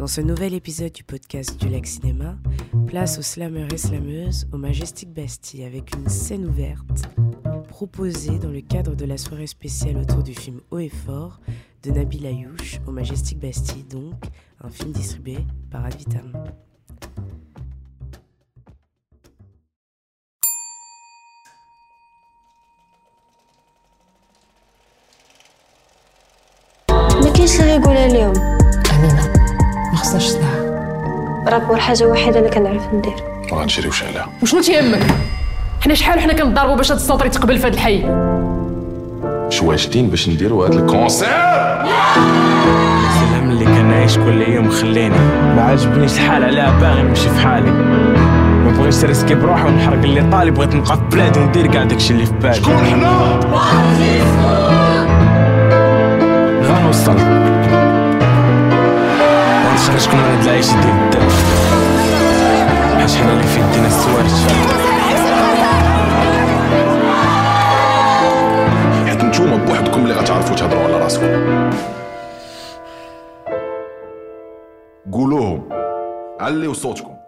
Dans ce nouvel épisode du podcast du Lac Cinéma, place aux slameurs et slameuses au Majestic Bastille avec une scène ouverte proposée dans le cadre de la soirée spéciale autour du film Haut et Fort de Nabil Ayouch au Majestic Bastille, donc un film distribué par Advitam. ما كاينش اللي يقولها لهم أمينة ما خصناش سلاح. rappeur حاجة وحيده أنا كنعرف ندير. وغنشريو شعلة وشنو تيهمك؟ حنا شحال وحنا كنضربوا باش هاد ال centre يتقبل في هاد الحي؟ شواجدين باش نديرو هاد ال concert؟ الهم اللي كان عايش كل يوم خليني. ما عجبنيش الحال عليها باغي نمشي في حالي. ما بغيتش نريسكي بروحي ونحرق اللي طالب بغيت نبقى في بلادي وندير كاع داكشي اللي في بالي. شكون حنا؟ غنوصل. ونخرجكم من هاد العيش ديال الدم حيت حنا اللي في يدينا السوارت حيت نتوما بوحدكم اللي غتعرفوا تهضروا على راسكم. قولوهم عليو صوتكم.